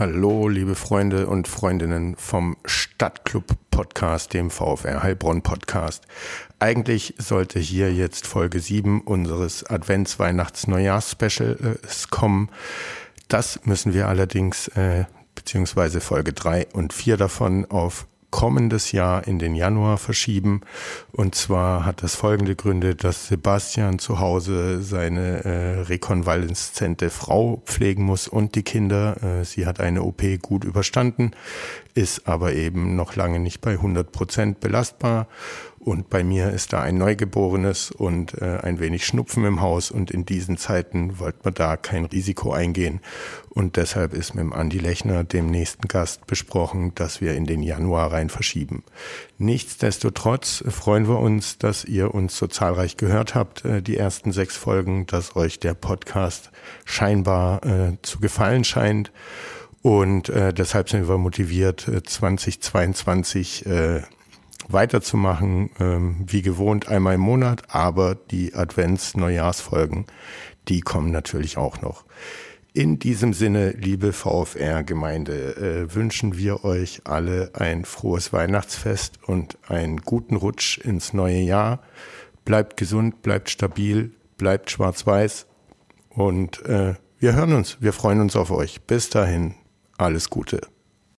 Hallo, liebe Freunde und Freundinnen vom Stadtclub Podcast, dem VfR Heilbronn Podcast. Eigentlich sollte hier jetzt Folge 7 unseres Advents-Weihnachts-Neujahrs-Specials kommen. Das müssen wir allerdings, äh, beziehungsweise Folge 3 und 4 davon auf kommendes Jahr in den Januar verschieben. Und zwar hat das folgende Gründe, dass Sebastian zu Hause seine äh, rekonvaleszente Frau pflegen muss und die Kinder. Äh, sie hat eine OP gut überstanden, ist aber eben noch lange nicht bei 100 Prozent belastbar und bei mir ist da ein Neugeborenes und äh, ein wenig Schnupfen im Haus. Und in diesen Zeiten wollte man da kein Risiko eingehen. Und deshalb ist mit dem Andi Lechner, dem nächsten Gast, besprochen, dass wir in den Januar rein verschieben. Nichtsdestotrotz freuen wir uns, dass ihr uns so zahlreich gehört habt, äh, die ersten sechs Folgen, dass euch der Podcast scheinbar äh, zu gefallen scheint. Und äh, deshalb sind wir motiviert, 2022 äh, weiterzumachen, ähm, wie gewohnt einmal im Monat, aber die Advents-Neujahrsfolgen, die kommen natürlich auch noch. In diesem Sinne, liebe VfR-Gemeinde, äh, wünschen wir euch alle ein frohes Weihnachtsfest und einen guten Rutsch ins neue Jahr. Bleibt gesund, bleibt stabil, bleibt schwarz-weiß und äh, wir hören uns. Wir freuen uns auf euch. Bis dahin, alles Gute.